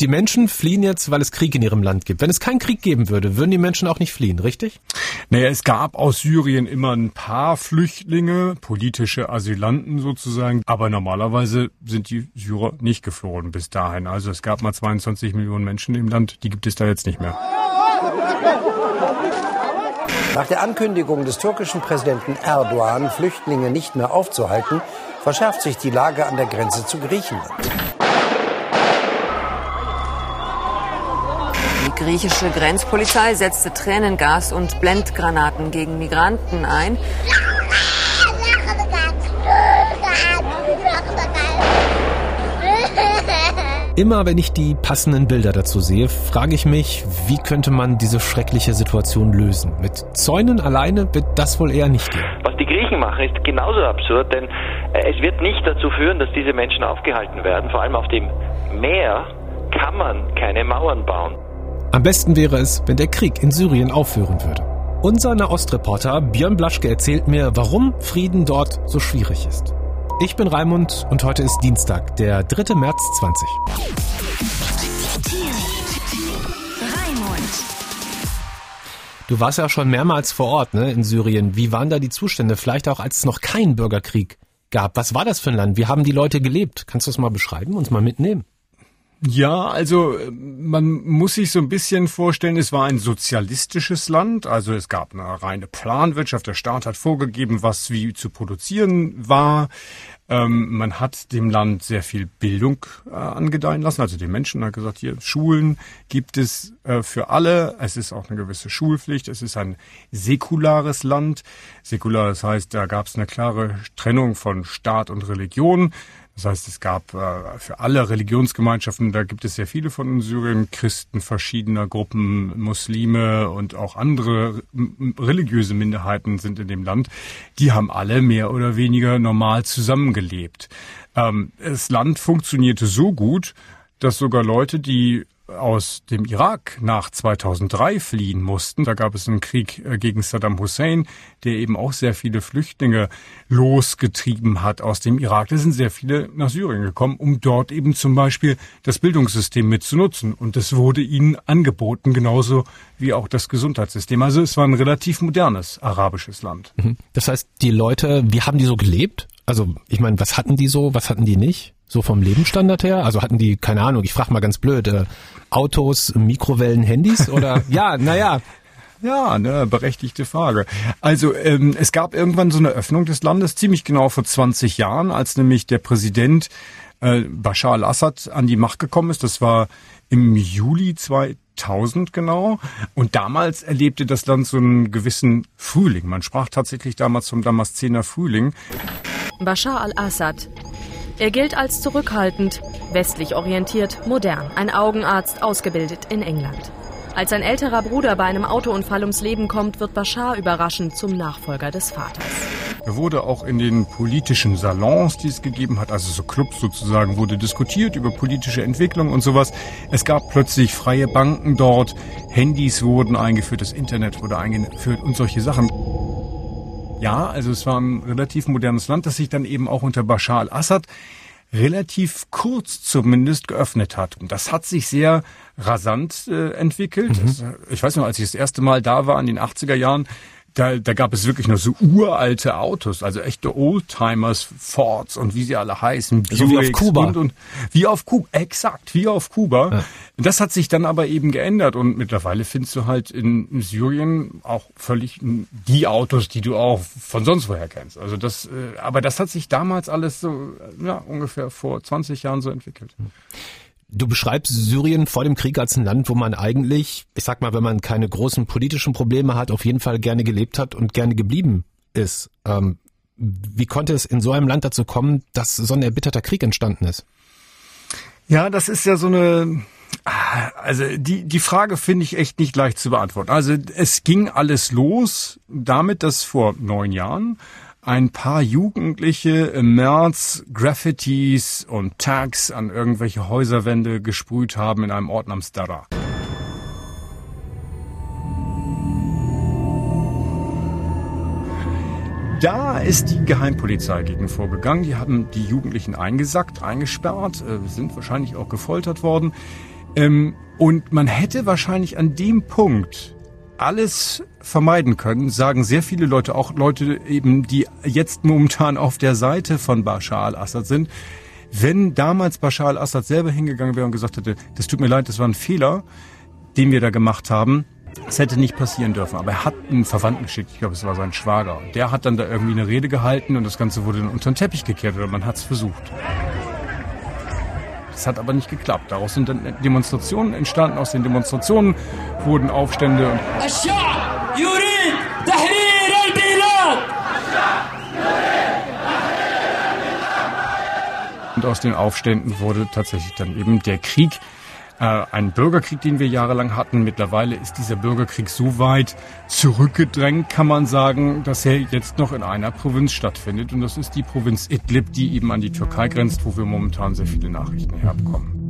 die Menschen fliehen jetzt, weil es Krieg in ihrem Land gibt. Wenn es keinen Krieg geben würde, würden die Menschen auch nicht fliehen, richtig? Naja, es gab aus Syrien immer ein paar Flüchtlinge, politische Asylanten sozusagen, aber normalerweise sind die Syrer nicht geflohen bis dahin. Also es gab mal 22 Millionen Menschen im Land, die gibt es da jetzt nicht mehr. Nach der Ankündigung des türkischen Präsidenten Erdogan, Flüchtlinge nicht mehr aufzuhalten, verschärft sich die Lage an der Grenze zu Griechenland. Griechische Grenzpolizei setzte Tränengas und Blendgranaten gegen Migranten ein. Immer wenn ich die passenden Bilder dazu sehe, frage ich mich, wie könnte man diese schreckliche Situation lösen? Mit Zäunen alleine wird das wohl eher nicht gehen. Was die Griechen machen, ist genauso absurd, denn äh, es wird nicht dazu führen, dass diese Menschen aufgehalten werden. Vor allem auf dem Meer kann man keine Mauern bauen. Am besten wäre es, wenn der Krieg in Syrien aufhören würde. Unser Nahostreporter Björn Blaschke erzählt mir, warum Frieden dort so schwierig ist. Ich bin Raimund und heute ist Dienstag, der 3. März 20. Du warst ja schon mehrmals vor Ort, ne, in Syrien. Wie waren da die Zustände? Vielleicht auch, als es noch keinen Bürgerkrieg gab. Was war das für ein Land? Wie haben die Leute gelebt? Kannst du das mal beschreiben, uns mal mitnehmen? Ja, also man muss sich so ein bisschen vorstellen, es war ein sozialistisches Land, also es gab eine reine Planwirtschaft, der Staat hat vorgegeben, was wie zu produzieren war. Ähm, man hat dem Land sehr viel Bildung äh, angedeihen lassen, also den Menschen hat gesagt, hier Schulen gibt es äh, für alle, es ist auch eine gewisse Schulpflicht, es ist ein säkulares Land. Säkular, das heißt, da gab es eine klare Trennung von Staat und Religion. Das heißt, es gab äh, für alle Religionsgemeinschaften, da gibt es sehr viele von in Syrien, Christen verschiedener Gruppen, Muslime und auch andere religiöse Minderheiten sind in dem Land. Die haben alle mehr oder weniger normal zusammengelebt. Ähm, das Land funktionierte so gut, dass sogar Leute, die aus dem Irak nach 2003 fliehen mussten. Da gab es einen Krieg äh, gegen Saddam Hussein, der eben auch sehr viele Flüchtlinge losgetrieben hat aus dem Irak. Da sind sehr viele nach Syrien gekommen, um dort eben zum Beispiel das Bildungssystem mitzunutzen. Und das wurde ihnen angeboten, genauso wie auch das Gesundheitssystem. Also es war ein relativ modernes arabisches Land. Mhm. Das heißt, die Leute, wie haben die so gelebt? Also ich meine, was hatten die so, was hatten die nicht? So vom Lebensstandard her? Also hatten die, keine Ahnung, ich frage mal ganz blöd, äh, Autos, Mikrowellen, Handys oder ja, naja. Ja, ne, berechtigte Frage. Also ähm, es gab irgendwann so eine Öffnung des Landes, ziemlich genau vor 20 Jahren, als nämlich der Präsident äh, Bashar al-Assad an die Macht gekommen ist. Das war im Juli 2000 genau. Und damals erlebte das Land so einen gewissen Frühling. Man sprach tatsächlich damals vom Damaszener Frühling. Bashar al-Assad er gilt als zurückhaltend, westlich orientiert, modern, ein Augenarzt, ausgebildet in England. Als sein älterer Bruder bei einem Autounfall ums Leben kommt, wird Bashar überraschend zum Nachfolger des Vaters. Er wurde auch in den politischen Salons, die es gegeben hat, also so Clubs sozusagen, wurde diskutiert über politische Entwicklung und sowas. Es gab plötzlich freie Banken dort, Handys wurden eingeführt, das Internet wurde eingeführt und solche Sachen. Ja, also es war ein relativ modernes Land, das sich dann eben auch unter Bashar al-Assad relativ kurz zumindest geöffnet hat. Und das hat sich sehr rasant äh, entwickelt. Mhm. Das, ich weiß noch, als ich das erste Mal da war in den 80er Jahren, da, da gab es wirklich noch so uralte Autos, also echte Oldtimers, Fords und wie sie alle heißen. So wie auf Kuba. Und, und, wie auf Kuba, exakt, wie auf Kuba. Ja. Das hat sich dann aber eben geändert und mittlerweile findest du halt in Syrien auch völlig die Autos, die du auch von sonst woher kennst. Also das, äh, aber das hat sich damals alles so, ja, ungefähr vor 20 Jahren so entwickelt. Du beschreibst Syrien vor dem Krieg als ein Land, wo man eigentlich, ich sag mal, wenn man keine großen politischen Probleme hat, auf jeden Fall gerne gelebt hat und gerne geblieben ist. Ähm, wie konnte es in so einem Land dazu kommen, dass so ein erbitterter Krieg entstanden ist? Ja, das ist ja so eine, also die, die Frage finde ich echt nicht leicht zu beantworten. Also es ging alles los damit, dass vor neun Jahren ein paar Jugendliche im März Graffitis und Tags an irgendwelche Häuserwände gesprüht haben in einem Ort namens Dara. Da ist die Geheimpolizei gegen vorgegangen. Die haben die Jugendlichen eingesackt, eingesperrt, äh, sind wahrscheinlich auch gefoltert worden. Ähm, und man hätte wahrscheinlich an dem Punkt alles vermeiden können, sagen sehr viele Leute, auch Leute eben, die jetzt momentan auf der Seite von Bashar al-Assad sind. Wenn damals Bashar al-Assad selber hingegangen wäre und gesagt hätte, das tut mir leid, das war ein Fehler, den wir da gemacht haben, es hätte nicht passieren dürfen. Aber er hat einen Verwandten geschickt, ich glaube, es war sein Schwager. Der hat dann da irgendwie eine Rede gehalten und das Ganze wurde dann unter den Teppich gekehrt oder man hat es versucht. Das hat aber nicht geklappt. Daraus sind dann Demonstrationen entstanden. Aus den Demonstrationen wurden Aufstände. Und und aus den Aufständen wurde tatsächlich dann eben der Krieg. Äh, ein Bürgerkrieg, den wir jahrelang hatten. Mittlerweile ist dieser Bürgerkrieg so weit zurückgedrängt, kann man sagen, dass er jetzt noch in einer Provinz stattfindet. Und das ist die Provinz Idlib, die eben an die Türkei grenzt, wo wir momentan sehr viele Nachrichten herbekommen.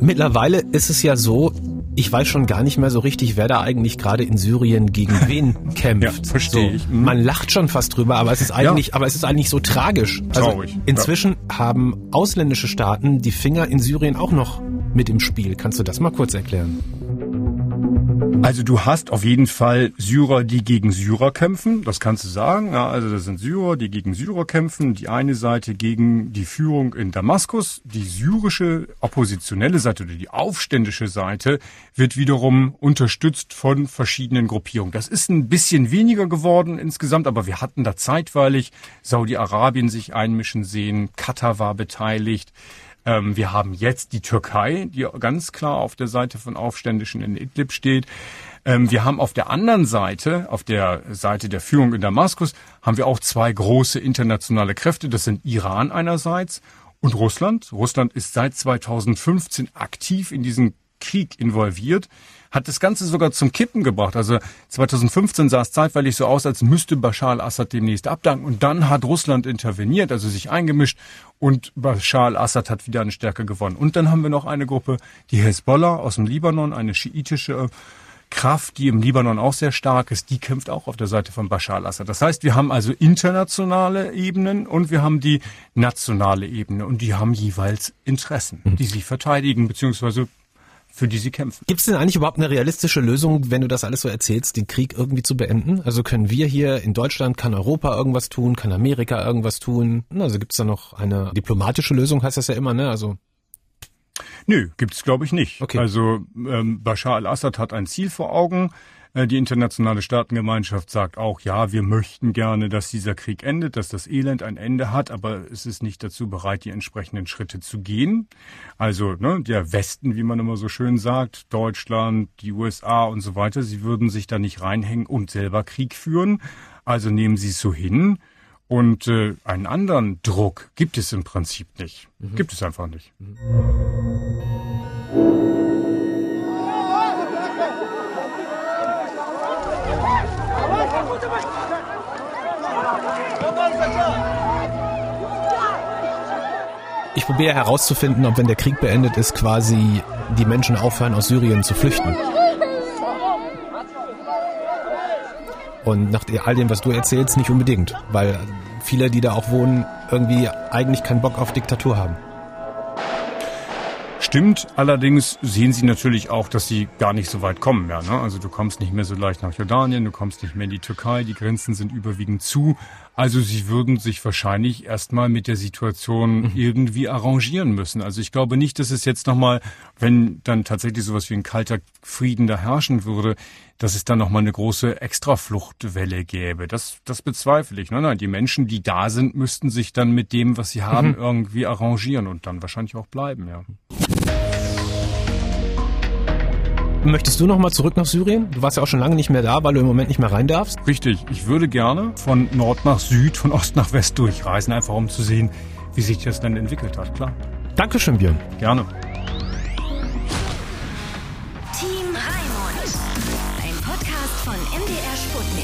Mittlerweile ist es ja so, ich weiß schon gar nicht mehr so richtig, wer da eigentlich gerade in Syrien gegen wen kämpft. Ja, verstehe so, ich. Mhm. Man lacht schon fast drüber, aber es ist eigentlich, Ja. aber es ist eigentlich so tragisch. Also Traurig, inzwischen haben ausländische Staaten die Finger in Syrien auch noch mit im Spiel. Kannst du das mal kurz erklären? Also du hast auf jeden Fall Syrer, die gegen Syrer kämpfen, das kannst du sagen. Ja, also das sind Syrer, die gegen Syrer kämpfen. Die eine Seite gegen die Führung in Damaskus. Die syrische oppositionelle Seite oder die aufständische Seite wird wiederum unterstützt von verschiedenen Gruppierungen. Das ist ein bisschen weniger geworden insgesamt, aber wir hatten da zeitweilig Saudi-Arabien sich einmischen sehen, Katar war beteiligt. Ähm, wir haben jetzt die Türkei, die ganz klar auf der Seite von Aufständischen in Idlib steht. Ähm, wir haben auf der anderen Seite, auf der Seite der Führung in Damaskus, haben wir auch zwei große internationale Kräfte. Das sind Iran einerseits und Russland. Russland ist seit 2015 aktiv in diesen Krieg involviert, hat das Ganze sogar zum Kippen gebracht. Also 2015 sah es zeitweilig so aus, als müsste Bashar al-Assad demnächst abdanken. Und dann hat Russland interveniert, also sich eingemischt und Bashar al-Assad hat wieder eine Stärke gewonnen. Und dann haben wir noch eine Gruppe, die Hezbollah aus dem Libanon, eine schiitische Kraft, die im Libanon auch sehr stark ist, die kämpft auch auf der Seite von Bashar al-Assad. Das heißt, wir haben also internationale Ebenen und wir haben die nationale Ebene und die haben jeweils Interessen, die sie verteidigen beziehungsweise für die sie kämpfen. Gibt es denn eigentlich überhaupt eine realistische Lösung, wenn du das alles so erzählst, den Krieg irgendwie zu beenden? Also können wir hier in Deutschland, kann Europa irgendwas tun, kann Amerika irgendwas tun? Also gibt es da noch eine diplomatische Lösung, heißt das ja immer, ne? Also Nö, gibt's glaube ich nicht. Okay. Also ähm, Bashar al-Assad hat ein Ziel vor Augen. Äh, Die internationale Staatengemeinschaft sagt auch, ja, wir möchten gerne, dass dieser Krieg endet, dass das Elend ein Ende hat, aber es ist nicht dazu bereit, die entsprechenden Schritte zu gehen. Also ne, der Westen, wie man immer so schön sagt, Deutschland, die USA und so weiter, sie würden sich da nicht reinhängen und selber Krieg führen. Also nehmen sie es so hin. Und äh, einen anderen Druck gibt es im Prinzip nicht. Gibt es einfach nicht. Ich probiere herauszufinden, ob wenn der Krieg beendet ist, quasi die Menschen aufhören, aus Syrien zu flüchten. Und nach all dem, was du erzählst, nicht unbedingt, weil viele, die da auch wohnen, irgendwie eigentlich keinen Bock auf Diktatur haben. Stimmt, allerdings sehen sie natürlich auch, dass sie gar nicht so weit kommen mehr. Ne? Also du kommst nicht mehr so leicht nach Jordanien, du kommst nicht mehr in die Türkei, die Grenzen sind überwiegend zu. Also sie würden sich wahrscheinlich erstmal mit der Situation irgendwie arrangieren müssen. Also ich glaube nicht, dass es jetzt nochmal, wenn dann tatsächlich sowas wie ein kalter Frieden da herrschen würde, dass es dann nochmal eine große Extrafluchtwelle gäbe. Das, das bezweifle ich. Nein, nein, die Menschen, die da sind, müssten sich dann mit dem, was sie haben, irgendwie arrangieren und dann wahrscheinlich auch bleiben, ja. Möchtest du nochmal zurück nach Syrien? Du warst ja auch schon lange nicht mehr da, weil du im Moment nicht mehr rein darfst. Richtig, ich würde gerne von Nord nach Süd, von Ost nach West durchreisen, einfach um zu sehen, wie sich das dann entwickelt hat. Klar, Dankeschön, Björn. gerne. Team Raimund. Ein Podcast von MDR Sputnik.